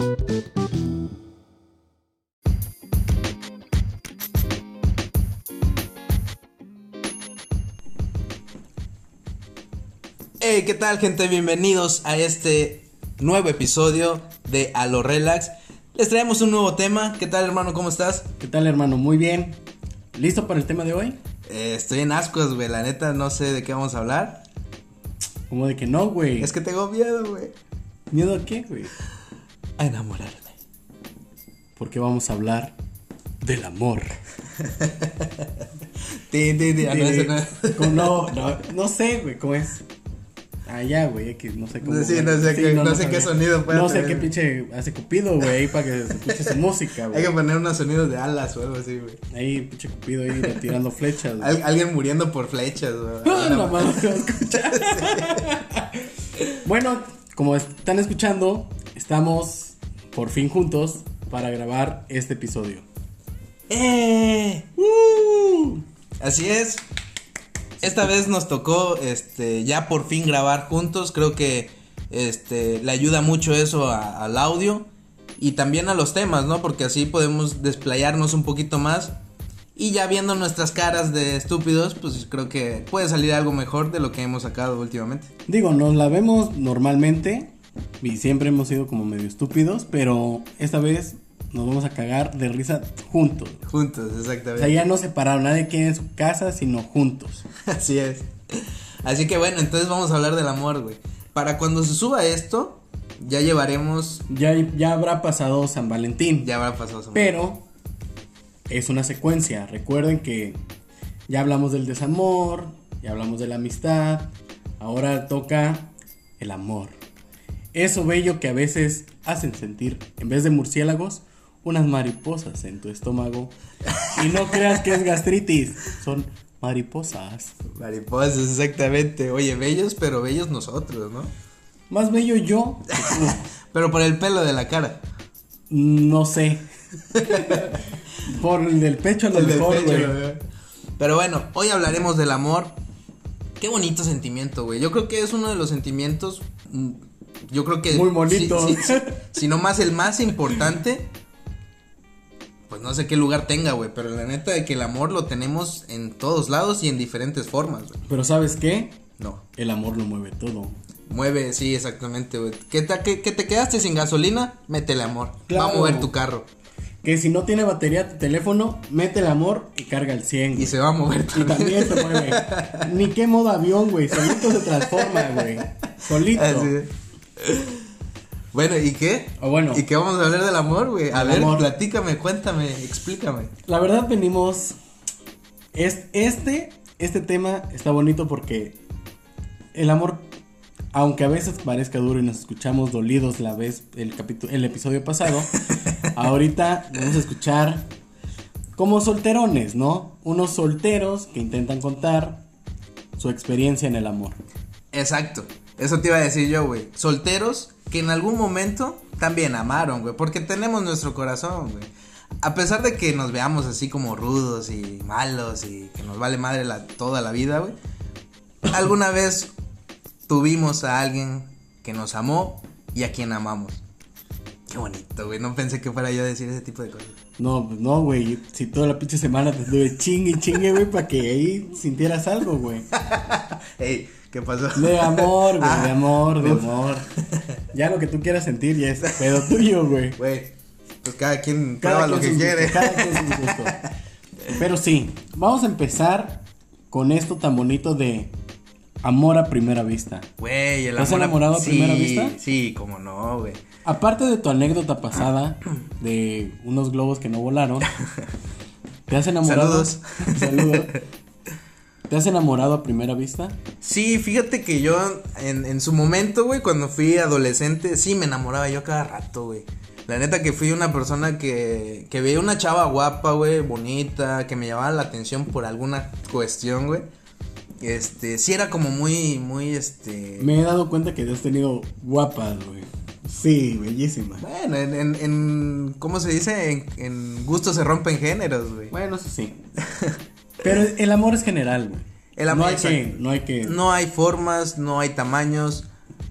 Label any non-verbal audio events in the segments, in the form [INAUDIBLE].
Hey, ¿qué tal gente? Bienvenidos a este nuevo episodio de A lo Relax. Les traemos un nuevo tema. ¿Qué tal hermano? ¿Cómo estás? ¿Qué tal, hermano? Muy bien. ¿Listo para el tema de hoy? Eh, estoy en ascuas, güey. La neta no sé de qué vamos a hablar. Como de que no, güey. Es que tengo miedo, güey. ¿Miedo a qué, güey? A enamorarme. Porque vamos a hablar del amor. [LAUGHS] Tin, tin, tin. Ah, no, ese no. No, no, no sé, güey, ¿cómo es? Ah, ya, güey, que no sé cómo. Sí, no sé qué- no sé qué sabía. sonido puede No sé qué pinche hace Cupido, güey, para que se escuche su música, Hay güey. que poner unos sonidos de alas o algo así, güey. Ahí, pinche Cupido ahí tirando flechas. Al- alguien muriendo por flechas, güey. Ah, no no bueno, como están escuchando, estamos por fin juntos para grabar este episodio. ¡Eh! ¡Uh! Así es. Esta vez nos tocó este ya por fin grabar juntos. Creo que este le ayuda mucho eso a- al audio y también a los temas, ¿no? Porque así podemos desplayarnos un poquito más. Y ya viendo nuestras caras de estúpidos, pues creo que puede salir algo mejor de lo que hemos sacado últimamente. Digo, nos la vemos normalmente y siempre hemos sido como medio estúpidos, pero esta vez nos vamos a cagar de risa juntos. Juntos, O sea, exactamente. ya no separados, nadie quiere en su casa, sino juntos. [LAUGHS] Así es. Así que bueno, entonces vamos a hablar del amor, güey. Para cuando se suba esto, ya llevaremos. Ya, ya habrá pasado San Valentín. Ya habrá pasado su Pero es una secuencia. Recuerden que ya hablamos del desamor, ya hablamos de la amistad. Ahora toca el amor. Eso bello que a veces hacen sentir, en vez de murciélagos, unas mariposas en tu estómago. Y no creas que es gastritis, son mariposas. Mariposas, exactamente. Oye, bellos, pero bellos nosotros, ¿no? Más bello yo, que tú. [LAUGHS] Pero por el pelo de la cara. no sé. Por el del pecho a lo mejor, güey. Pero bueno, hoy hablaremos del amor. Qué bonito sentimiento, güey. Yo creo que es uno de los sentimientos. Yo creo que. Muy bonito. Si, si- si- [LAUGHS] si no más el más importante. Pues no sé qué lugar tenga, güey. Pero la neta de que el amor lo tenemos en todos lados y en diferentes formas, güey. Pero ¿sabes qué? No. El amor lo mueve todo. Mueve, sí, exactamente, güey. ¿Que te, que, que te quedaste sin gasolina? Métele amor. Va a mover tu carro. Que si no tiene batería tu teléfono, mete el amor y carga el 100. Y güey. se va a mover Y también se mueve. [LAUGHS] Ni qué modo avión, güey. Solito se transforma, güey. [LAUGHS] Solito. Así es. Bueno, ¿y qué? O bueno. ¿Y qué vamos a hablar del amor, güey? A ver, amor. platícame, cuéntame, explícame. La verdad venimos. Es, este, este tema está bonito porque el amor, aunque a veces parezca duro y nos escuchamos dolidos la vez, el capítulo, el episodio pasado, [LAUGHS] ahorita vamos a escuchar como solterones, ¿no? Unos solteros que intentan contar su experiencia en el amor. Exacto. Eso te iba a decir yo, güey. Solteros que en algún momento también amaron, güey. Porque tenemos nuestro corazón, güey. A pesar de que nos veamos así como rudos y malos y que nos vale madre la, toda la vida, güey. Alguna vez tuvimos a alguien que nos amó y a quien amamos. Qué bonito, güey. No pensé que fuera yo a decir ese tipo de cosas. No, no, güey. Si toda la pinche semana te estuve chingue chingue, güey, para que ahí sintieras algo, güey. [LAUGHS] Ey, ¿qué pasó? De amor, güey, Ah, de amor, de [LAUGHS] uf. amor. Ya lo que tú quieras sentir ya es pedo tuyo, güey. Güey, pues cada quien Cada lo que quiere. cada quien sus gustos. Pero sí, vamos a empezar con esto tan bonito de amor a primera vista. Güey, el ¿Te has amor enamorado a sí, primera vista? Sí, cómo no, güey. Aparte de tu anécdota pasada de unos globos que no volaron, ¿te has enamorado? Saludos. Saludos. ¿Te has enamorado a primera vista? Sí, fíjate que yo en, en su momento, güey, cuando fui adolescente, sí me enamoraba yo cada rato, güey. La neta que fui una persona que, que veía una chava guapa, güey, bonita, que me llamaba la atención por alguna cuestión, güey. Este, sí era como muy, muy, este... Me he dado cuenta que te has tenido guapas, güey. Sí, bellísima. Bueno, en, en, en- ¿cómo se dice? En, en gusto se rompen géneros, güey. Bueno, eso sí. [LAUGHS] Pero el amor es general, güey. El amor, no hay que, no hay que. No hay formas, no hay tamaños,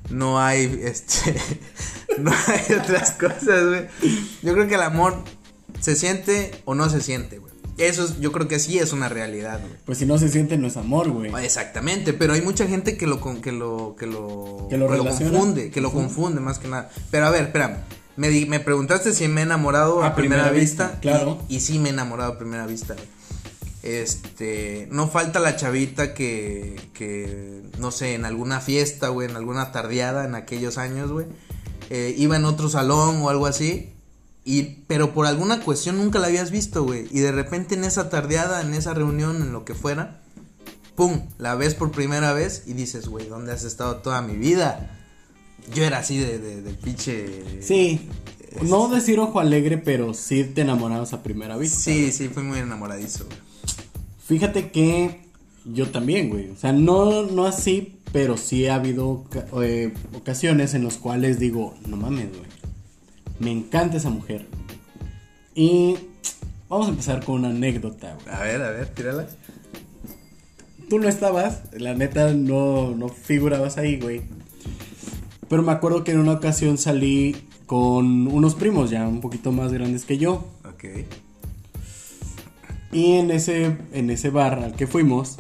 no hay, este, [LAUGHS] no hay otras cosas, güey. Yo creo que el amor se siente o no se siente, güey. Eso es, yo creo que sí es una realidad, güey. Pues si no se siente, no es amor, güey. Exactamente, pero hay mucha gente que lo con- que lo que lo, Que lo confunde, que lo confunde más que nada. Pero a ver, espérame. Me, di- me preguntaste si me he enamorado a, A primera, primera vista, vista, claro. Y, y sí me he enamorado a primera vista. güey. Este, no falta la chavita que que no sé, en alguna fiesta, güey, en alguna tardeada en aquellos años, güey, eh, iba en otro salón o algo así. Y, pero por alguna cuestión nunca la habías visto, güey. Y de repente en esa tardeada, en esa reunión, en lo que fuera, pum, la ves por primera vez y dices, güey, ¿dónde has estado toda mi vida? Yo era así de, de, de pinche. Sí. No decir ojo alegre, pero sí te enamorabas a primera vista. Sí, sí, fui muy enamoradizo, güey. Fíjate que yo también, güey. O sea, no, no así, pero sí ha habido eh, ocasiones en las cuales digo, no mames, güey. Me encanta esa mujer. Y vamos a empezar con una anécdota, güey. A ver, a ver, tírala. Tú no estabas, la neta no, no figurabas ahí, güey. Pero me acuerdo que en una ocasión salí con unos primos ya un poquito más grandes que yo. Ok. Y en ese, en ese bar al que fuimos,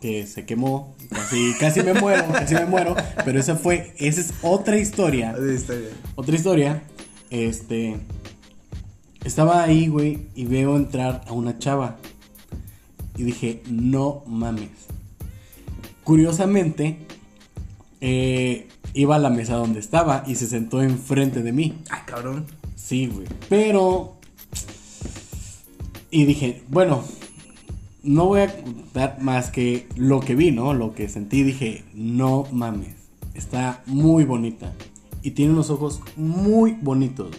que se quemó, casi, casi me muero, [LAUGHS] casi me muero, pero esa fue, esa es otra historia, está bien. otra historia, este, estaba ahí, güey, y veo entrar a una chava, y dije, no mames. Curiosamente, eh, iba a la mesa donde estaba y se sentó enfrente de mí. Ah, cabrón. Sí, güey. Pero. Y dije, bueno, no voy a contar más que lo que vi, ¿no? Lo que sentí. Dije, no mames. Está muy bonita. Y tiene unos ojos muy bonitos.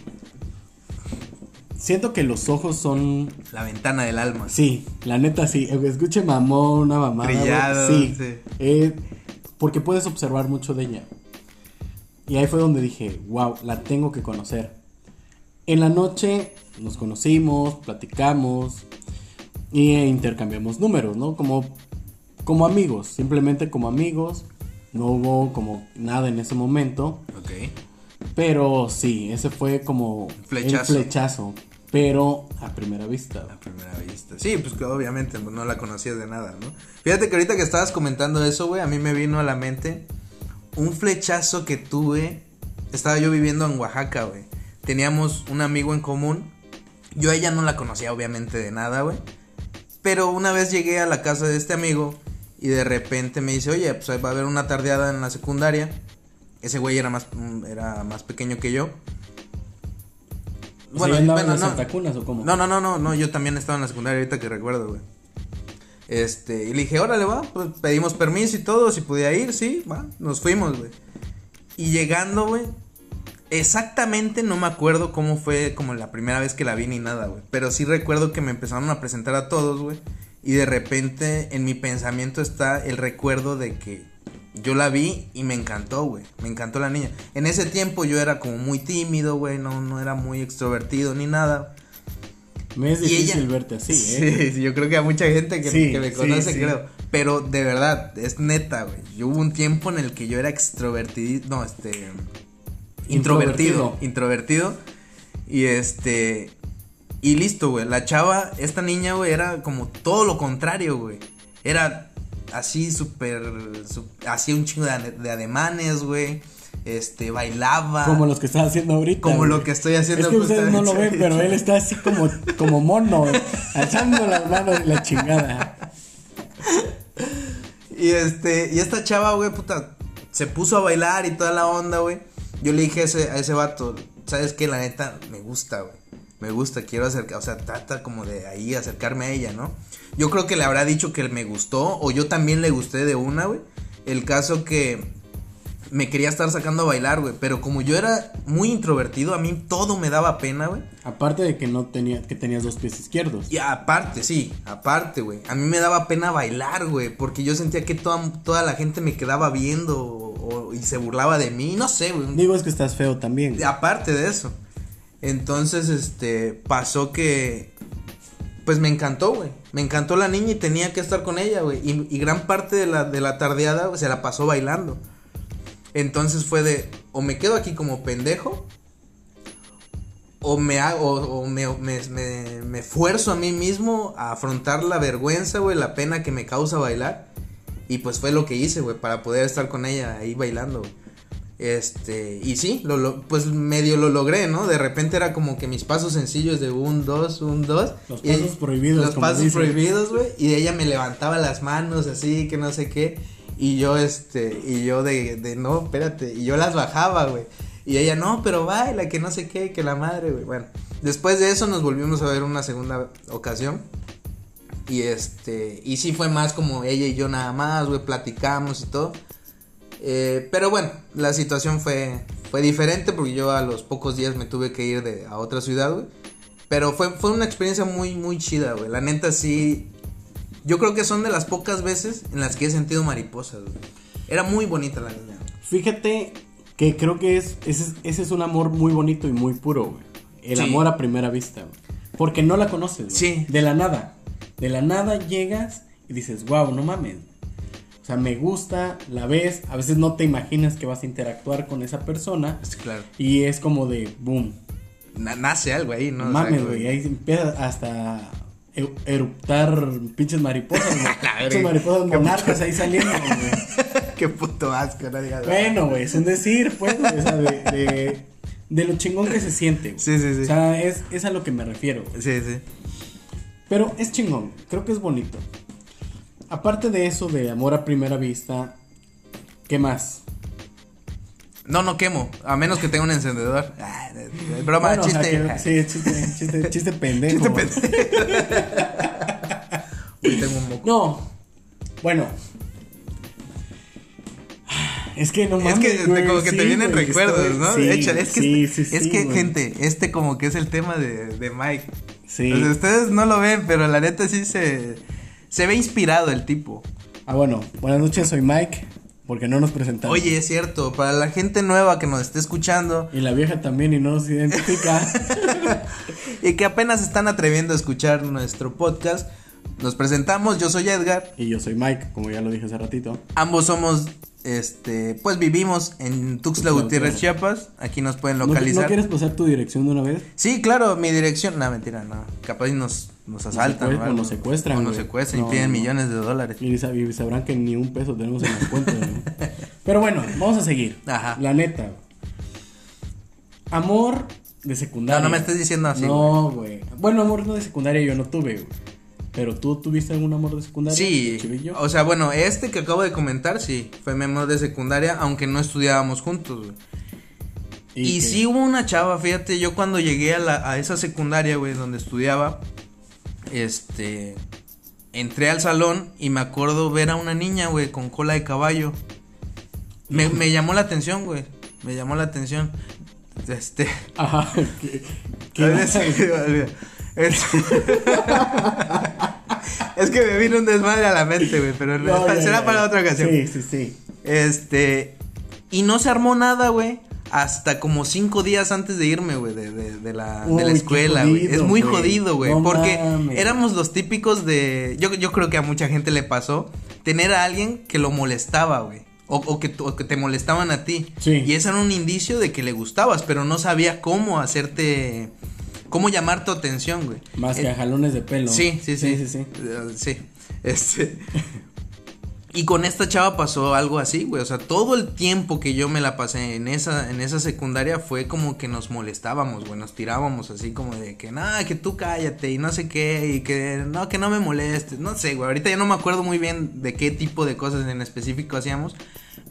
Siento que los ojos son. La ventana del alma. Sí, la neta sí. Escuche mamón, una mamada. Brillado, Sí. sí. Eh, porque puedes observar mucho de ella. Y ahí fue donde dije, wow, la tengo que conocer. En la noche nos conocimos, platicamos y intercambiamos números, ¿no? Como, como amigos, simplemente como amigos. No hubo como nada en ese momento. Ok. Pero sí, ese fue como Flechazo. el flechazo. Pero a primera vista. A primera vista. Sí, pues que obviamente no la conocías de nada, ¿no? Fíjate que ahorita que estabas comentando eso, güey, a mí me vino a la mente un flechazo que tuve. Estaba yo viviendo en Oaxaca, güey. Teníamos un amigo en común. Yo a ella no la conocía, obviamente, de nada, güey. Pero una vez llegué a la casa de este amigo y de repente me dice, oye, pues va a haber una tardeada en la secundaria. Ese güey era más, mm, era más pequeño que yo. O sea, ¿ya andaban en las no. O cómo? No, no, no, no, no, yo también estaba en la secundaria ahorita que recuerdo, güey. Este, y le dije, órale, va, pues pedimos permiso y todo, si podía ir, sí, va, nos fuimos, güey. Y llegando, güey, exactamente no me acuerdo cómo fue como la primera vez que la vi ni nada, güey. Pero sí recuerdo que me empezaron a presentar a todos, güey. Y de repente en mi pensamiento está el recuerdo de que yo la vi y me encantó, güey. Me encantó la niña. En ese tiempo yo era como muy tímido, güey. No, no era muy extrovertido ni nada. Me es difícil ella- verte así, ¿eh? Sí, yo creo que a mucha gente que, Sí, que me sí, conoce, sí. creo. Pero de verdad, es neta, güey. Yo hubo un tiempo en el que yo era extrovertido, no, este... Introvertido. Introvertido. Y este... Y listo, güey. La chava, esta niña, güey, era como todo lo contrario, güey. Era así súper... Hacía un chingo de, de ademanes, güey. Este, bailaba. Como los que estás haciendo ahorita. Como güey. lo que estoy haciendo Es que ustedes no lo ven, pero él está así como, como mono, [LAUGHS] alzando las manos y la chingada. Y este, y esta chava, güey, puta, se puso a bailar y toda la onda, güey. Yo le dije a ese, a ese vato, ¿sabes qué? La neta, me gusta, güey. Me gusta, quiero acercar, o sea, trata como de ahí acercarme a ella, ¿no? Yo creo que le habrá dicho que me gustó, o yo también le gusté de una, güey. El caso que me quería estar sacando a bailar, güey. Pero como yo era muy introvertido, a mí todo me daba pena, güey. Aparte de que no tenía, que tenías dos pies izquierdos. Y aparte, sí, aparte, güey. A mí me daba pena bailar, güey. Porque yo sentía que toda, toda la gente me quedaba viendo o- o- y se burlaba de mí. No sé, güey. Digo, es que estás feo también. Aparte de eso. Entonces, este, pasó que. Pues me encantó, güey. Me encantó la niña y tenía que estar con ella, güey. Y, y gran parte de la, de la tardeada güey, se la pasó bailando. Entonces fue de. o me quedo aquí como pendejo, o me hago, o, me, me, me, me esfuerzo a mí mismo a afrontar la vergüenza, güey, la pena que me causa bailar. Y pues fue lo que hice, güey, para poder estar con ella ahí bailando, güey. Este, y sí, lo, lo, pues medio lo logré, ¿no? De repente era como que mis pasos sencillos de un, dos, un, dos. Los pasos prohibidos. Los pasos prohibidos, güey. Y ella me levantaba las manos así, que no sé qué. Y yo, este, y yo de, de no, espérate. Y yo las bajaba, güey. Y ella, no, pero baila, que no sé qué, que la madre, güey. Bueno, después de eso nos volvimos a ver una segunda ocasión. Y este, y sí fue más como ella y yo nada más, güey, platicamos y todo. Eh, pero bueno, la situación fue, fue diferente porque yo a los pocos días me tuve que ir de, a otra ciudad, güey. Pero fue, fue una experiencia muy, muy chida, güey. La neta sí. Yo creo que son de las pocas veces en las que he sentido mariposas, güey. Era muy bonita la niña. Fíjate que creo que es, ese, ese es un amor muy bonito y muy puro, güey. El sí. amor a primera vista, güey. Porque no la conoces, güey. Sí. De la nada. De la nada llegas y dices, wow, no mames. O sea, me gusta, la ves, a veces no te imaginas que vas a interactuar con esa persona. Sí, claro. Y es como de, boom. Na nace algo ahí, ¿no? Mames, güey, ahí empieza hasta eruptar pinches mariposas, [LAUGHS] pinches mariposas monarcas ahí saliendo, güey. [LAUGHS] Qué puto asco, no digas. Bueno, güey, es un decir, pues, o sea, de, de, de, lo chingón que se siente, güey. Sí, sí, sí. O sea, es, es a lo que me refiero. Sí, sí. Pero es chingón, creo que es bonito. Aparte de eso, de amor a primera vista, ¿qué más? No, no quemo, a menos que tenga un encendedor. Ah, broma, bueno, chiste. O sea, que, sí, chiste, chiste, chiste pendejo. Chiste pendejo. [LAUGHS] Uy, tengo un moco. No, bueno. Es que no mames, Es que güey, como que sí, te vienen güey, recuerdos, estoy- ¿no? sí, hecho, es que, sí, sí, es que güey. gente, este como que es el tema de, de Mike. Sí. Ustedes no lo ven, pero la neta sí se, se ve inspirado el tipo. Ah, bueno, buenas noches, soy Mike, porque no nos presentamos. Oye, es cierto, para la gente nueva que nos esté escuchando Y la vieja también y no nos identifica. [LAUGHS] y que apenas están atreviendo a escuchar nuestro podcast, nos presentamos, yo soy Edgar, y yo soy Mike, como ya lo dije hace ratito. ambos somos, este, pues vivimos en Tuxtla Tuxtla Gutiérrez. Chiapas, aquí nos pueden ¿No, localizar. ¿No quieres pasar tu dirección de una vez? Sí, claro, mi dirección, no, mentira, no, capaz nos, nos asaltan. secue- ¿no? o nos secuestran, O nos secuestran No, y piden no. millones de dólares. Y sab- y sabrán que ni un peso tenemos en las cuentas. [LAUGHS] Pero bueno, vamos a seguir. Ajá. La neta. Amor de secundaria. No, no me estés diciendo así, No, güey. Bueno, amor no de secundaria yo no tuve, güey. Pero tú tuviste algún amor de secundaria? Sí, chivillo? o sea, bueno, este que acabo de comentar, sí, fue mi amor de secundaria, aunque no estudiábamos juntos, güey. Y, que- sí hubo una chava, fíjate, yo cuando llegué a, la, a esa secundaria, güey, donde estudiaba, este, entré al salón y me acuerdo ver a una niña, güey, con cola de caballo. Me, me llamó la atención, güey, me llamó la atención. Este, [LAUGHS] Ajá. ¿Qué, es, [LAUGHS] es que me vino un desmadre a la mente, güey, pero No, será ya, para otra ocasión. Sí, sí, sí. Este. Y no se armó nada, güey. Hasta como cinco días antes de irme, güey, de, de, de la, Uy, de la escuela, güey. Es muy jodido, güey. No porque mames. éramos los típicos de. Yo, yo creo que a mucha gente le pasó tener a alguien que lo molestaba, güey. O, o que, o que te molestaban a ti. Sí. Y ese era un indicio de que le gustabas, pero no sabía cómo hacerte. Cómo llamar tu atención, güey. Más que Eh, a jalones de pelo. Sí, sí, sí. Sí, sí, sí. Eh, sí. Este. Y con esta chava pasó algo así, güey. O sea, todo el tiempo que yo me la pasé en esa, en esa secundaria fue como que nos molestábamos, güey. Nos tirábamos así como de que, nada, que tú cállate y no sé qué. Y que, no, que no me molestes. No sé, güey. Ahorita ya no me acuerdo muy bien de qué tipo de cosas en específico hacíamos.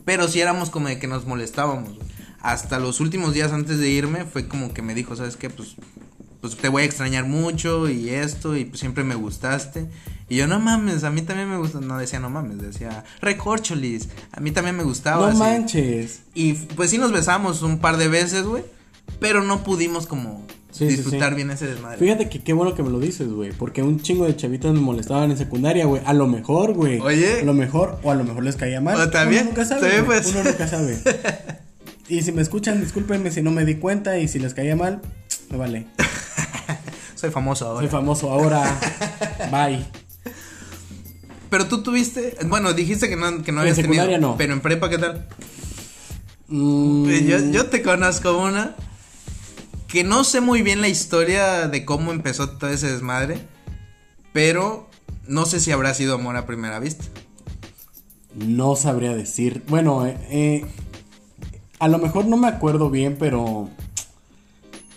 Pero sí éramos como de que nos molestábamos. Hasta los últimos días antes de irme fue como que me dijo, ¿sabes qué? Pues pues te voy a extrañar mucho y esto y pues siempre me gustaste. Y yo, no mames, a mí también me gusta, no decía no mames, decía recorcholis, a mí también me gustaba. No así. manches. Y pues sí nos besamos un par de veces, güey, pero no pudimos como Sí, disfrutar sí. bien ese desmadre. Fíjate que qué bueno que me lo dices, güey. Porque un chingo de chavitas me molestaban en secundaria, güey. A lo mejor, güey. Oye. A lo mejor, o a lo mejor les caía mal. O también, Uno nunca sabe. también puede Uno nunca sabe. [LAUGHS] y si me escuchan, discúlpenme si no me di cuenta. Y si les caía mal, [TSK] me vale. [LAUGHS] Soy famoso ahora. Soy famoso ahora. [LAUGHS] Bye. pero tú tuviste, bueno, dijiste que no, que no En habías tenido, secundaria no. pero en prepa, ¿qué tal? Mm, Yo, yo te conozco una que no sé muy bien la historia de cómo empezó todo ese desmadre, pero no sé si habrá sido amor a primera vista. No sabría decir. Bueno, eh, eh, a lo mejor no me acuerdo bien, pero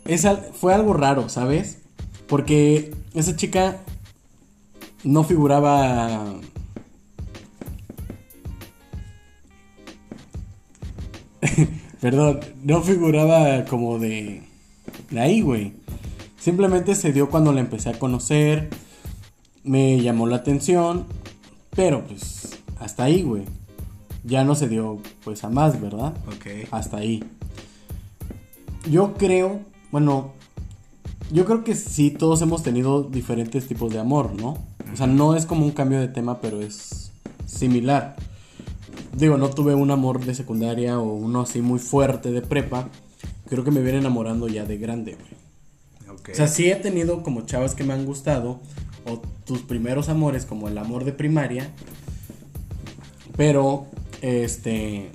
es al- fue algo raro, ¿sabes? Porque esa chica no figuraba... [LAUGHS] Perdón, no figuraba como de, de ahí, güey. Simplemente se dio cuando la empecé a conocer, me llamó la atención, pero pues hasta ahí, güey. Ya no se dio pues a más, ¿verdad? Ok. Hasta ahí. Yo creo, bueno, yo creo que sí todos hemos tenido diferentes tipos de amor, ¿no? O sea, no es como un cambio de tema, pero es similar. Digo, no tuve un amor de secundaria o uno así muy fuerte de prepa. Creo que me viene enamorando ya de grande, güey. Ok. O sea, sí he tenido como chavas que me han gustado. O tus primeros amores, como el amor de primaria. Pero, este.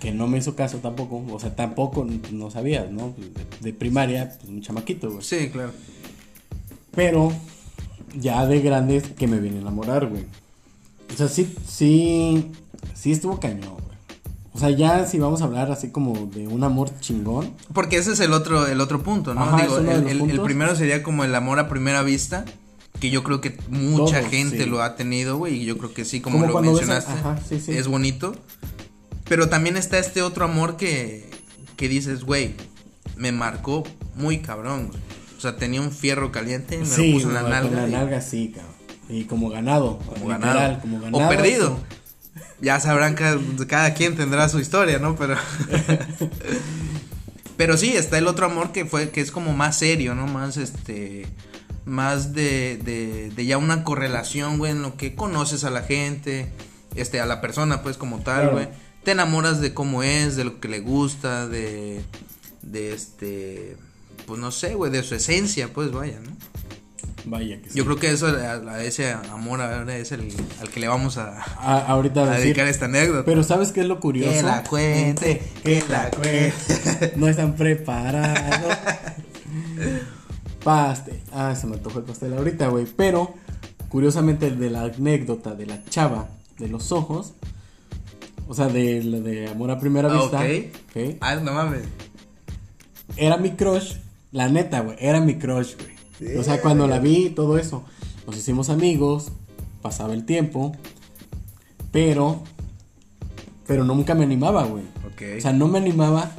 Que no me hizo caso tampoco. O sea, tampoco no sabías, ¿no? De, de primaria, pues un chamaquito, güey. Sí, claro. Pero, ya de grandes que me viene a enamorar, güey. O sea, sí, sí. Sí estuvo cañón, güey. O sea, ya si vamos a hablar así como de un amor chingón. Porque ese es el otro, el otro punto, ¿no? Ajá, Digo, el, primero sería como el amor a primera vista, que yo creo que mucha Todos, gente sí. lo ha tenido, güey, y yo creo que sí, como, Como lo a- mencionaste, ajá, sí, sí. es bonito. Pero también está este otro amor que, que dices, güey, me marcó muy cabrón, güey. O sea, tenía un fierro caliente, me sí, lo puso en la nalga. Con la y- nalga, sí, cabrón. Y como ganado. como literal, ganado. como ganado. o perdido. como- Ya sabrán que cada quien tendrá su historia, ¿no? Pero [LAUGHS] Pero sí, está el otro amor que fue que es como más serio, ¿no? Más este más de, de, de ya una correlación, güey, en lo que conoces a la gente, este a la persona pues como tal, Claro. güey. Te enamoras de cómo es, de lo que le gusta, de de este pues no sé, güey, de su esencia, pues vaya, ¿no? Vaya que sí. Yo creo que eso, a, a ese amor ahora es el al que le vamos a, A- ahorita a decir, dedicar esta anécdota. Pero ¿sabes qué es lo curioso? Que la cuente, que la cuente. No están preparados. Pastel. Ah, se me antojó el pastel ahorita, güey. Pero, curiosamente, el de la anécdota de la chava de los ojos. O sea, de, de amor a primera Ah, vista. ok. ok, Ah, no mames. Era mi crush. La neta, güey. Era mi crush, güey. O sea, cuando la vi y todo eso. Nos hicimos amigos. Pasaba el tiempo. Pero. Pero nunca me animaba, güey. Ok. O sea, no me animaba.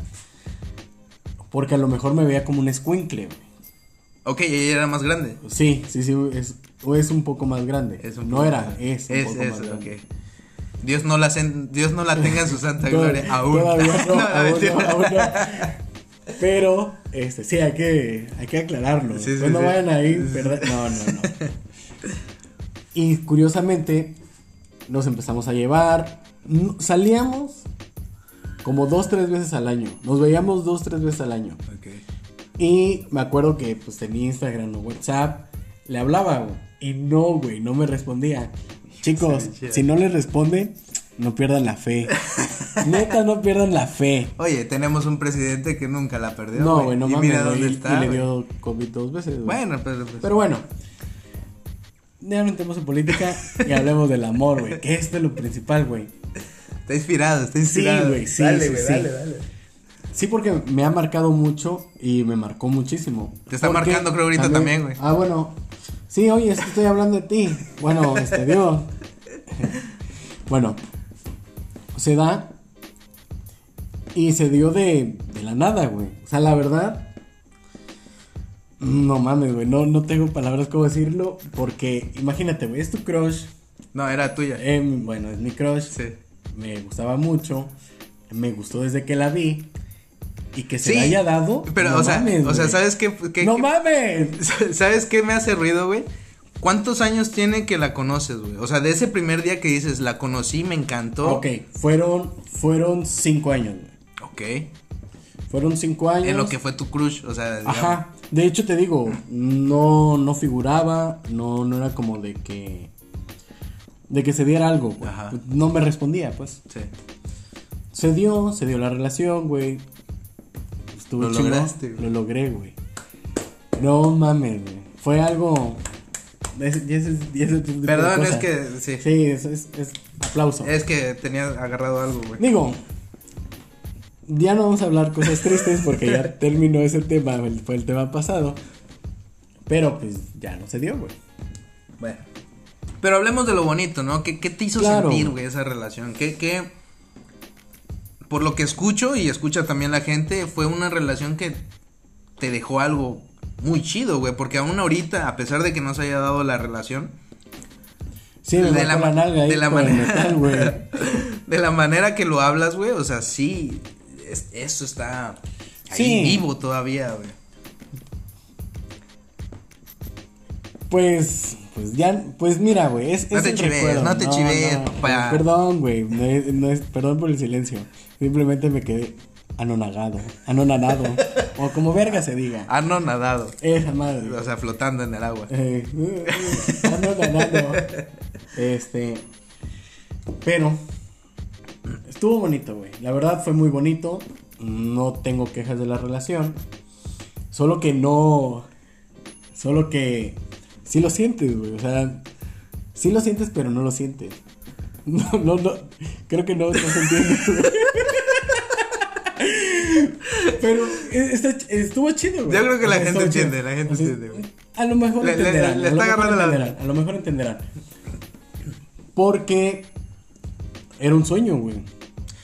Porque a lo mejor me veía como un escuincle, güey. ok, ella era más grande. Sí, sí, sí, es, o es un poco más grande. Es un no poco era, es un es, poco es, más grande. ok. Dios no la sen- Dios no la tenga en su santa [LAUGHS] gloria aún. Todavía no, [LAUGHS] No, aún mentira. no, aún no. Pero, este, sí, hay que, hay que aclararlo. Sí, sí, Pues no sí. vayan ahí, ¿verdad? No, no, no. Y curiosamente, nos empezamos a llevar. Salíamos como dos, tres veces al año. Nos veíamos dos, tres veces al año. Ok. Y me acuerdo que pues tenía Instagram o WhatsApp. Le hablaba, güey. Y no, güey, no me respondía. Chicos, Sí, si no les responde, no pierdan la fe. [LAUGHS] Neta, no pierdan la fe. Oye, tenemos un presidente que nunca la perdió. No, güey, no y mames. Mira dónde y- está. y le dio COVID dos veces. Bueno, pero pues, Pero bueno. Ya no entremos en política y hablemos del amor, güey. Que esto es lo principal, güey. está inspirado, está Sí, inspirado. güey, sí, Dale, sí, güey, sí. dale, dale. Sí, porque me ha marcado mucho y me marcó muchísimo. Te está Porque marcando, creo, ahorita también, güey. Ah, bueno. Sí, oye, estoy hablando de ti. Bueno, este, Dios. bueno, se da. Y se dio de, de la nada, güey. O sea, la verdad. No mames, güey. No, no tengo palabras como decirlo. Porque, imagínate, güey, es tu crush. No, era tuya. Eh, bueno, es mi crush Sí. me gustaba mucho, me gustó desde que la vi y que se Sí, haya dado. Pero, no o sea, mames, o sea. ¿sabes qué? qué- no qué- mames. [LAUGHS] ¿Sabes qué me hace ruido, güey? ¿Cuántos años tiene que la conoces, güey? O sea, de ese primer día que dices, la conocí, me encantó. Ok, fueron, fueron cinco años. güey. Ok. Fueron cinco años. En lo que fue tu crush, o sea, digamos. Ajá. De hecho te digo, no, no figuraba, no, no era como de que, de que se diera algo. güey. Ajá. No me respondía, pues. Sí. se dio, se dio la relación, güey. Estuvo Lo lograste, güey. Lo logré, güey. No mames, güey. Fue algo. es- Perdón, es que sí. Sí, es, es, es aplauso. Es que tenía agarrado algo, güey. Digo, ya no vamos a hablar cosas tristes porque ya [LAUGHS] terminó ese tema, el- fue el tema pasado. Pero pues ya no se dio, güey. Bueno. Pero hablemos de lo bonito, ¿no? ¿Qué, qué te hizo Claro. sentir, güey, esa relación? ¿Qué, qué, por lo que escucho y escucha también la gente, fue una relación que te dejó algo muy chido, güey? Porque aún ahorita, a pesar de que no se haya dado la relación, Sí, de la, la nalga de la manera, metal, güey. [LAUGHS] de la manera que lo hablas, güey, o sea, sí, es- eso está ahí Sí. vivo todavía, güey. Pues, pues ya, pues mira, güey, es, No es te chives, recuerdo. no te chives, papá. Perdón, güey, no es, no es- perdón por el silencio. Simplemente me quedé anonagado, anonadado, o como verga se diga. Ah, no, nadado. Esa madre. O sea, flotando en el agua. Eh, uh, uh, anonadado. Este, pero estuvo bonito, güey. La verdad fue muy bonito. No tengo quejas de la relación. Solo que no. Solo que. Sí lo sientes, güey. O sea. Sí lo sientes, pero no lo sientes. [LAUGHS] No, no, no. Creo que no, no se entiende. güey. Pero eh, está estuvo chido, güey. Yo creo que la gente entiende, la gente entiende, güey. A lo mejor Le- entenderán. le está mejor agarrando la- entenderán, A lo mejor entenderán. Porque era un sueño, güey.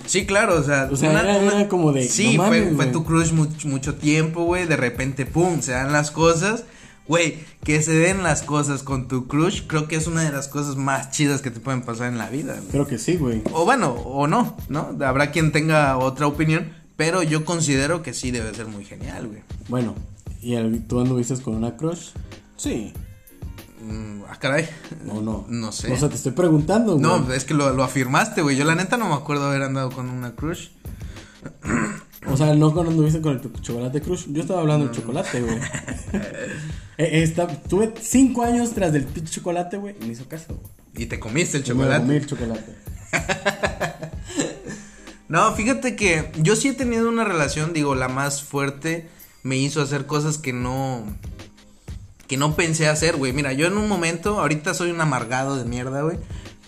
Sí, claro, o sea, O sea, era- era como de, Sí, no fue, mames, fue güey. tu crush mucho, mucho tiempo, güey, de repente, pum, se dan las cosas. Güey, que se den las cosas con tu crush, creo que es una de las cosas más chidas que te pueden pasar en la vida. güey. Creo que sí, güey. O bueno, o no, ¿no? Habrá quien tenga otra opinión, pero yo considero que sí debe ser muy genial, güey. Bueno, ¿y el- tú anduviste con una crush? Sí. Mm, ah, caray. ¿O no? No sé. O sea, te estoy preguntando, güey. No, es que lo, lo afirmaste, güey. Yo la neta no me acuerdo haber andado con una crush. O sea, no cuando anduviste con el chocolate crush. Yo estaba hablando del chocolate, güey. [LAUGHS] [LAUGHS] Eh, esta- tuve cinco años tras del pinche chocolate, güey. Y me hizo caso, güey. Y te comiste el Yo me comí chocolate. el chocolate. [LAUGHS] No, fíjate que yo sí he tenido una relación, digo, la más fuerte me hizo hacer cosas que no que no pensé hacer, güey. Mira, yo en un momento, ahorita soy un amargado de mierda, güey,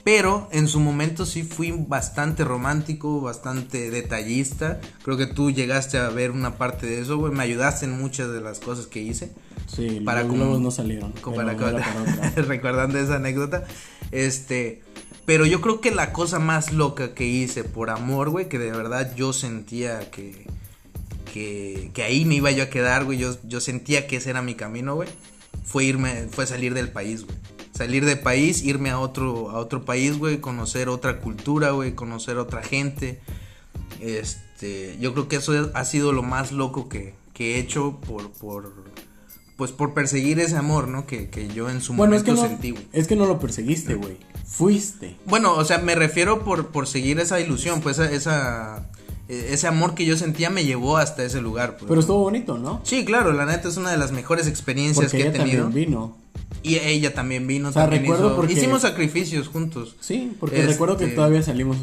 pero en su momento sí fui bastante romántico, bastante detallista. Creo que tú llegaste a ver una parte de eso, güey, me ayudaste en muchas de las cosas que hice. Sí, Para como- globos no salieron. Como para para [LAUGHS] recordando esa anécdota. Este, pero yo creo que la cosa más loca que hice por amor, güey, que de verdad yo sentía que que, que ahí me iba yo a quedar, güey, yo, yo sentía que ese era mi camino, güey, fue irme, fue salir del país, güey. Salir del país, irme a otro, a otro país, güey, conocer otra cultura, güey, conocer otra gente. Este, yo creo que eso ha sido lo más loco que, que he hecho por, por, pues por perseguir ese amor, ¿no? Que, que yo en su Bueno, es momento que, no, sentí, güey. es que no lo perseguiste, güey. Fuiste. Bueno, o sea, me refiero por, por seguir esa ilusión, pues esa, eh, ese amor que yo sentía me llevó hasta ese lugar, pues. Pero estuvo bonito, ¿no? Sí, claro, la neta es una de las mejores experiencias Porque que he ella tenido. también vino. Y ella también vino, O sea, también recuerdo hizo- porque- hicimos sacrificios juntos. Sí, porque Este- recuerdo que todavía salimos.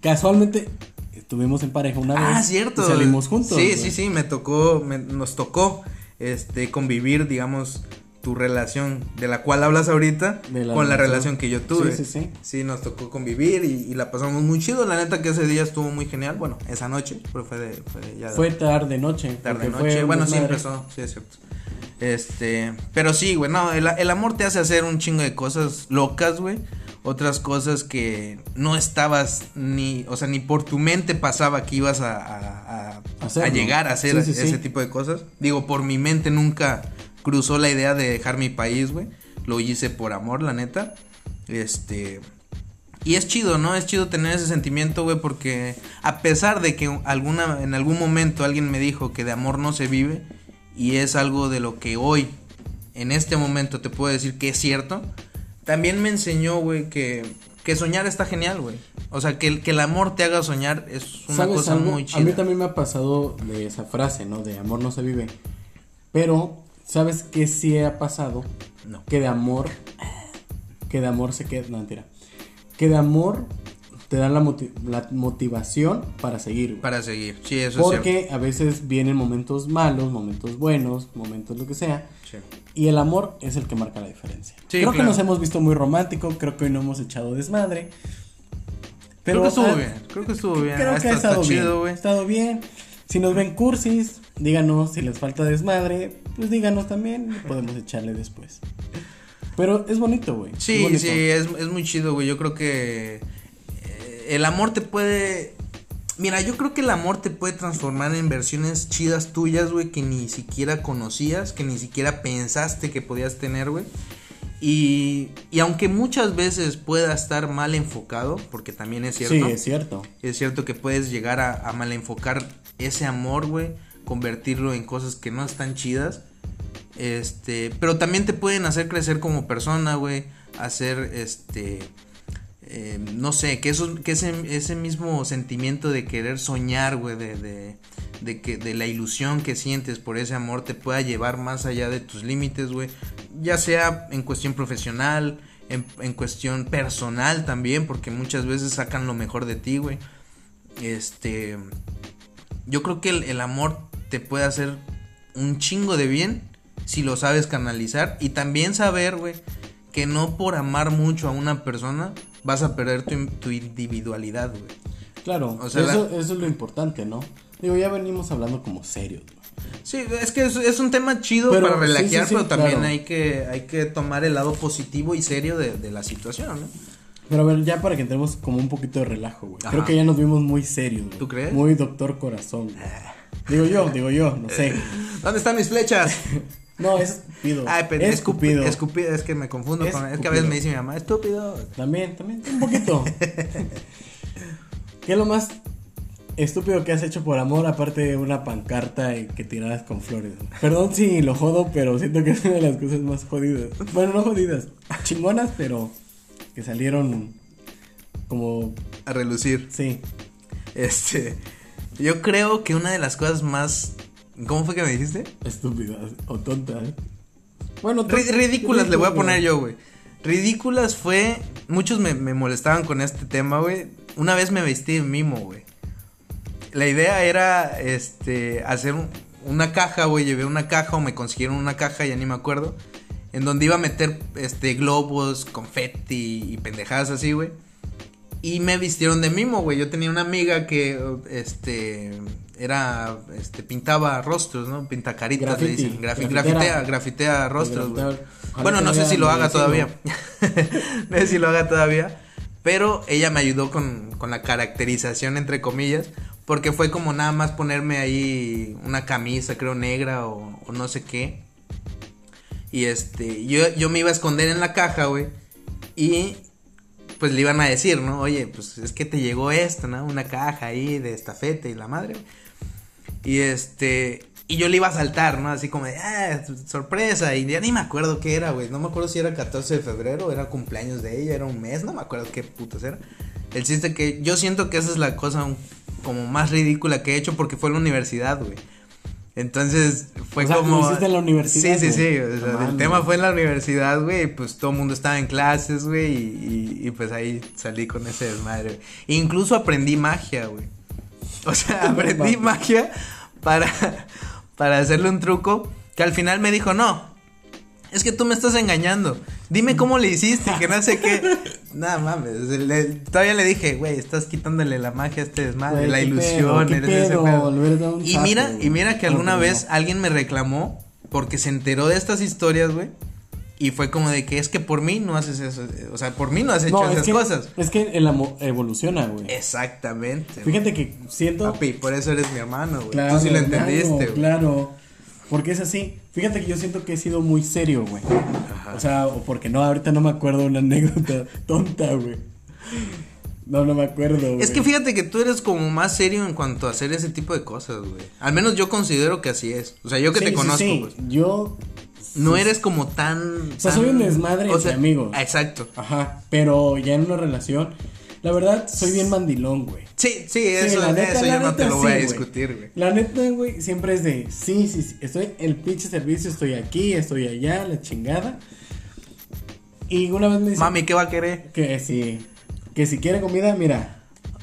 Casualmente estuvimos en pareja una vez. Ah, cierto. y salimos juntos. Sí, sí, sí, me tocó, me- nos tocó, este, convivir, digamos, tu relación de la cual hablas ahorita la con la relación. que yo tuve. Sí, sí, sí. Sí, nos tocó convivir y, y la pasamos muy chido. La neta que ese día estuvo muy genial. Bueno, esa noche, pero fue de, fue ya de- Fue tarde noche. tarde fue noche. Bueno, sí desmadre. empezó, sí es cierto. Este, pero sí, güey, no, el, el amor te hace hacer un chingo de cosas locas, güey. Otras cosas que no estabas ni, o sea, ni por tu mente pasaba que ibas a, a, a- a llegar a hacer Sí, sí, ese sí. tipo de cosas. Digo, por mi mente nunca cruzó la idea de dejar mi país, güey. Lo hice por amor, la neta. Este, y es chido, ¿no? Es chido tener ese sentimiento, güey, porque a pesar de que alguna, en algún momento alguien me dijo que de amor no se vive, y es algo de lo que hoy, en este momento, te puedo decir que es cierto, también me enseñó, güey, que, que soñar está genial, güey. O sea, que, el- que el amor te haga soñar es una ¿Sabes cosa algo? muy A mí chida. también me ha pasado de esa frase, ¿no? De amor no se vive. Pero, ¿sabes qué sí ha pasado? No. Que de amor. Que de amor se queda. No, mentira. Que de amor te dan la, moti- la motivación para seguir. güey. Para seguir, sí, eso es Porque a veces vienen momentos malos, momentos buenos, momentos lo que sea. Sí. Y el amor es el que marca la diferencia. Sí, creo que nos hemos visto muy romántico, creo que hoy no hemos echado desmadre. creo que estuvo ah, bien, creo que estuvo bien. Creo Ah, que ha estado está bien. chido, ha estado bien. Si nos ven cursis, díganos si les falta desmadre, pues díganos también, podemos echarle después. Pero es bonito, güey. es Sí, bonito. sí, es, es muy chido, güey. Yo creo que eh, el amor te puede... Mira, yo creo que el amor te puede transformar en versiones chidas tuyas, güey, que ni siquiera conocías, que ni siquiera pensaste que podías tener, güey. Y, y aunque muchas veces pueda estar mal enfocado, porque también es cierto, Sí, es cierto. es cierto que puedes llegar a, a mal enfocar ese amor, güey, convertirlo en cosas que no están chidas. Este, pero también te pueden hacer crecer como persona, güey, hacer este eh, no sé, que eso que ese, ese mismo sentimiento de querer soñar, güey, de, de, de que de la ilusión que sientes por ese amor te pueda llevar más allá de tus límites, güey, ya sea en cuestión profesional, en, en cuestión personal también, porque muchas veces sacan lo mejor de ti, güey. Este, yo creo que el, el amor te puede hacer un chingo de bien si lo sabes canalizar y también saber, güey, que no por amar mucho a una persona vas a perder tu, tu individualidad, güey. Claro, O sea, eso, eso es lo importante, ¿no? Digo, ya venimos hablando como serios. güey. Sí, es que es, es un tema chido Pero, para sí, relajear, sí, sí, pero también claro. hay que hay que tomar el lado positivo y serio de, de la situación, ¿no? Pero a ver, ya para que entremos como un poquito de relajo, güey. Creo que ya nos vimos muy serios, güey. ¿Tú crees? Muy doctor corazón, güey. Digo yo, digo yo, no sé. [LAUGHS] ¿Dónde están mis flechas? [LAUGHS] No, es estúpido. Ay, pero es estúpido. estúpido. Escupido, es que me confundo con. Es que a veces me dice mi mamá, estúpido. También, también, un poquito. [LAUGHS] ¿Qué es lo más estúpido que has hecho por amor aparte de una pancarta y que tiradas con flores? Perdón si lo jodo, pero siento que es una de las cosas más jodidas. Bueno, no jodidas, chingonas, pero que salieron como, A relucir. sí, Este. Yo creo que una de las cosas más. ¿Cómo fue que me dijiste? estúpidas o tontas. Bueno, Ri- to- ridículas le voy a poner yo, güey. Ridículas fue. Muchos me, me molestaban con este tema, güey. Una vez me vestí de mimo, güey. La idea era, este, hacer un- una caja, güey. Llevé una caja o me consiguieron una caja, ya ni me acuerdo. En donde iba a meter, este, globos, confeti y pendejadas así, güey. Y me vistieron de mimo, güey. Yo tenía una amiga que, este, era, este, pintaba rostros, ¿no? Pinta caritas, le Graffiti, dicen. Grafitea, grafitea rostros, güey. Bueno, no sé si lo haga todavía. [LAUGHS] no sé si lo haga todavía. Pero ella me ayudó con, con la caracterización, entre comillas. Porque fue como nada más ponerme ahí una camisa, creo, negra o, o no sé qué. Y este, yo, yo me iba a esconder en la caja, güey. Y pues le iban a decir, ¿no? Oye, pues es que te llegó esto, ¿no? Una caja ahí de estafeta y la madre. Y este, y yo le iba a saltar, ¿no? Así como de, ah, sorpresa. Y ya ni me acuerdo qué era, güey. No me acuerdo si era 14 de febrero, era cumpleaños de ella, era un mes, no me acuerdo qué putas era. El chiste que yo siento que esa es la cosa como más ridícula que he hecho porque fue en la universidad, güey. Entonces fue O sea, como. lo hiciste en la universidad, Sí, sí, sí. o sea, el tema fue en la universidad, güey. Pues todo el mundo estaba en clases, güey. Y, y, y, pues ahí salí con ese desmadre, güey. Incluso aprendí magia, güey. O sea, [LAUGHS] aprendí magia para, para hacerle un truco. Que al final me dijo, no. Es que tú me estás engañando. Dime cómo le hiciste, que no sé qué. [LAUGHS] Nada mames. le- todavía le dije, güey, estás quitándole la magia a este desmadre, Güey, la ilusión, pedo, eres ese pedo, pedo. dado un Y mira, güey. y mira que alguna pero vez no. alguien me reclamó porque se enteró de estas historias, güey. Y fue como de que es que por mí no haces eso. O sea, por mí no has hecho No, es esas que, cosas. Es que el amor evoluciona, güey. Exactamente. güey. Fíjate que siento. Papi, por eso eres mi hermano, güey. Claro, Tú sí lo claro, entendiste, güey. Claro. Porque es así. Fíjate que yo siento que he sido muy serio, güey. Ajá. O sea, o porque no, ahorita no me acuerdo una anécdota [LAUGHS] tonta, güey. No, no me acuerdo, güey. Es que fíjate que tú eres como más serio en cuanto a hacer ese tipo de cosas, güey. Al menos yo considero que así es. O sea, yo que Sí, te sí, conozco, sí. güey. Yo. No sí, eres como tan. O sea, soy un desmadre entre amigos. Exacto. Ajá. Pero ya en una relación. La verdad, soy bien mandilón, güey. Sí, sí, Sí, eso, la neta, eso la yo no te neta, lo voy a sí, discutir, güey. La neta, güey, siempre es de, sí, sí, sí, estoy en el pinche servicio, estoy aquí, estoy allá, la chingada. Y una vez me dice Mami, ¿qué va a querer? que si, que si quiere comida, mira,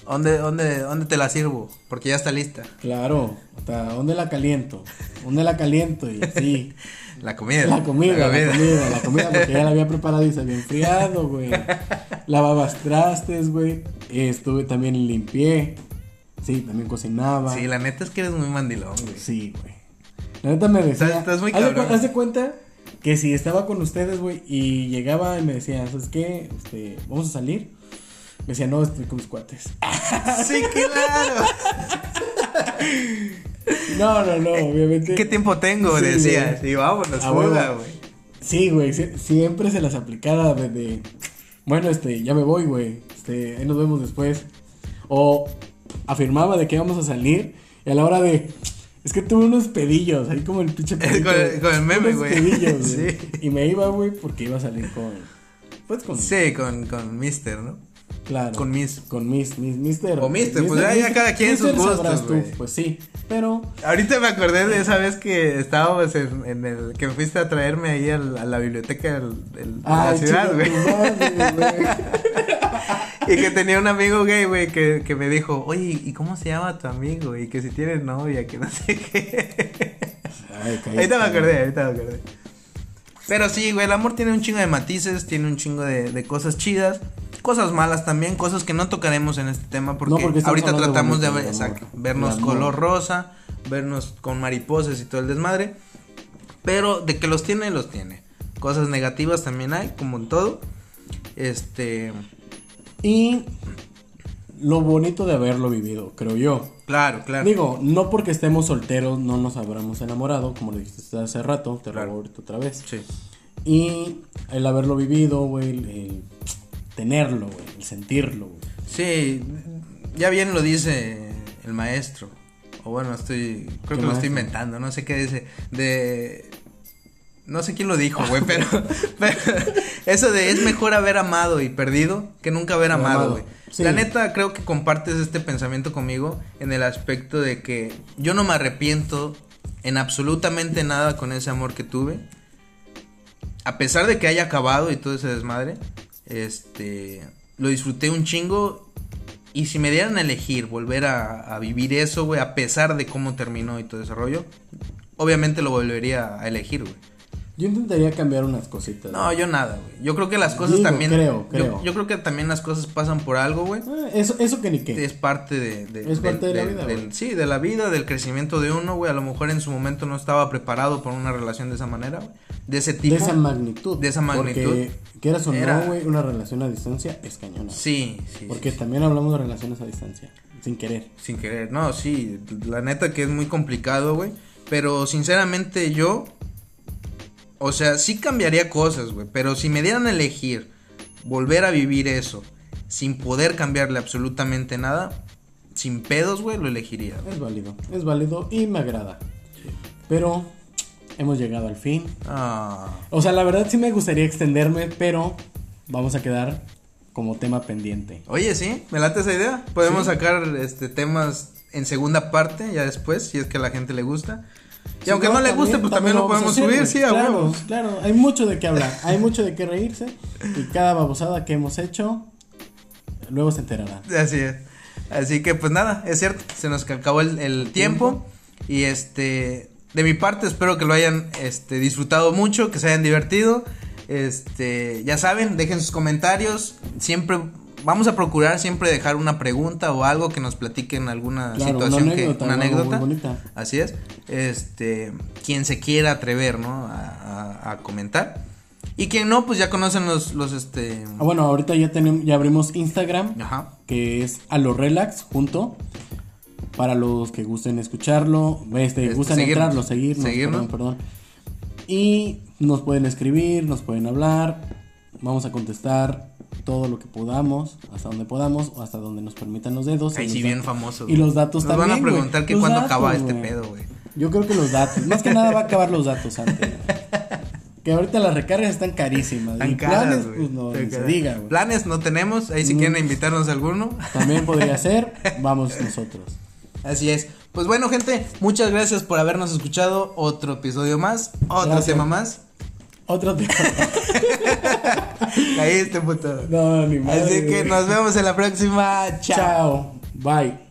¿Dónde, dónde, ¿Dónde te la sirvo? Porque ya está lista. Claro, hasta dónde la caliento, dónde la caliento y así. [LAUGHS] La comida. La comida, la comida, la comida, porque ya la había [LAUGHS] preparado y se había enfriado, güey. Lavabas trastes, güey. Estuve también limpié. Sí, también cocinaba. Sí, la neta es que eres muy mandilón, güey. Sí, güey. La neta me decía. Estás- estás muy haz de haz de cuenta que si estaba con ustedes, güey, y llegaba y me decía, ¿sabes qué? Este, vamos a salir. Me decía, no, estoy con mis cuates. [LAUGHS] Sí, claro. [LAUGHS] No, no, no, obviamente. ¿Qué tiempo tengo? Sí, Decías. Y vámonos, A fuga, huevo. güey. Sí, güey, sie- siempre se las aplicaba desde, bueno, este, ya me voy, güey, este, ahí nos vemos después. O afirmaba de que íbamos a salir y a la hora de, es que tuve unos pedillos, ahí como el pinche [LAUGHS] pedito, Con el- con el meme, unos güey. pedillos, [LAUGHS] güey. Sí. Y me iba, güey, porque iba a salir con, pues con, Sí, con, con Mister, ¿no? Claro. con Miss. Con mis, mis, mister. O mister, pues ya- ya cada quien sus mister gustos, tú, güey. Pues sí, pero, Ahorita me acordé de esa vez que estábamos en, en el. que fuiste a traerme ahí al- a la biblioteca del, del- de la ciudad, güey. [LAUGHS] Y que tenía un amigo gay, güey, que, que me dijo, oye, ¿y cómo se llama tu amigo? Y que si tiene novia, que no sé qué. Ay, [LAUGHS] ahorita me acordé, ahorita me acordé. Pero sí, güey, el amor tiene un chingo de matices, tiene un chingo de, de cosas chidas, cosas malas también, cosas que no tocaremos en este tema porque, No, porque estamos ahorita tratamos de, bonito ver- del amor, exacto, vernos color rosa, vernos con mariposas y todo el desmadre. Pero de que los tiene, los tiene. Cosas negativas también hay, como en todo. Este, Y lo bonito de haberlo vivido, creo yo. claro, claro. Digo, no porque estemos solteros no nos habremos enamorado, como lo dijiste hace rato, te lo Claro. hago ahorita otra vez. Sí. Y el haberlo vivido, güey, el, el tenerlo, güey, el sentirlo, güey. Sí, ya bien lo dice el maestro. O bueno, estoy. Creo ¿Qué que lo maestro? estoy inventando. No sé qué dice. De. No sé quién lo dijo, güey, pero, [LAUGHS] pero eso de es mejor haber amado y perdido que nunca haber amado, Amado, güey. sí. La neta creo que compartes este pensamiento conmigo en el aspecto de que yo no me arrepiento en absolutamente nada con ese amor que tuve. A pesar de que haya acabado y todo ese desmadre, este, lo disfruté un chingo. Y si me dieran a elegir volver a, a vivir eso, güey, a pesar de cómo terminó y todo ese rollo, obviamente lo volvería a elegir, güey. Yo intentaría cambiar unas cositas. No, yo nada, güey. Yo creo que las cosas Digo, también. creo, creo. Yo, creo que también las cosas pasan por algo, güey. Eh, eso, eso que ni qué. Es parte de, de- Es parte de la del- vida, del- güey. sí, de la vida, del crecimiento de uno, güey. A lo mejor en su momento no estaba preparado por una relación de esa manera, güey. De ese tipo. de esa magnitud. De esa magnitud. Porque, quieras o Era- no, güey, una relación a distancia es cañona. Sí, sí. Porque sí, también hablamos de relaciones a distancia, sin querer. Sin querer. No, sí. La neta que es muy complicado, güey. Pero sinceramente yo. O sea, sí cambiaría cosas, güey. Pero si me dieran a elegir volver a vivir eso sin poder cambiarle absolutamente nada, sin pedos, güey, lo elegiría. Es válido, es válido y me agrada. Pero hemos llegado al fin. Ah. O sea, la verdad sí me gustaría extenderme, pero vamos a quedar como tema pendiente. Oye, sí, me late esa idea. Podemos Sí. sacar este temas en segunda parte, ya después, si es que a la gente le gusta. Y aunque no, le guste, pues también lo podemos hacer, subir, sí, a claro, huevos. Claro, hay mucho de qué hablar, hay mucho de qué reírse. Y cada babosada que hemos hecho, luego se enterarán. Así es. Así que pues nada, es cierto, se nos acabó el, el tiempo. Y este, de mi parte espero que lo hayan este, disfrutado mucho, que se hayan divertido. Este, ya saben, dejen sus comentarios. Siempre, vamos a procurar siempre dejar una pregunta o algo que nos platiquen alguna Claro, una situación que, anécdota, una muy anécdota. bonita. Así es. Este, quien se quiera atrever, ¿no? A, a- a comentar. Y quien no, pues ya conocen los, los este. Ah, bueno, ahorita ya tenemos, ya abrimos Instagram, Ajá. que es a lo relax junto. Para los que gusten escucharlo, este, Este, gustan seguirnos, entrarlo, seguirnos, seguirnos. perdón, perdón. Y nos pueden escribir, nos pueden hablar, vamos a contestar todo lo que podamos, hasta donde podamos, o hasta donde nos permitan los dedos. y Ahí los sí, bien famoso. Y los datos Nos también. van a preguntar que cuándo acaba este pedo, güey. Yo creo que los datos. Más que nada va a acabar los datos antes. [LAUGHS] que ahorita las recargas están carísimas. Y caras, planes, pues no, ni se diga, güey. Planes no tenemos, ahí si Mm. quieren invitarnos a alguno. También podría [LAUGHS] ser, vamos nosotros. Así es. Pues bueno, gente, muchas gracias por habernos escuchado. Otro episodio más, otro Gracias. tema más. Otro tema. Caíste, [LAUGHS] puto. No, ni madre, Así que nos vemos en la próxima. Chao. Chao. Bye.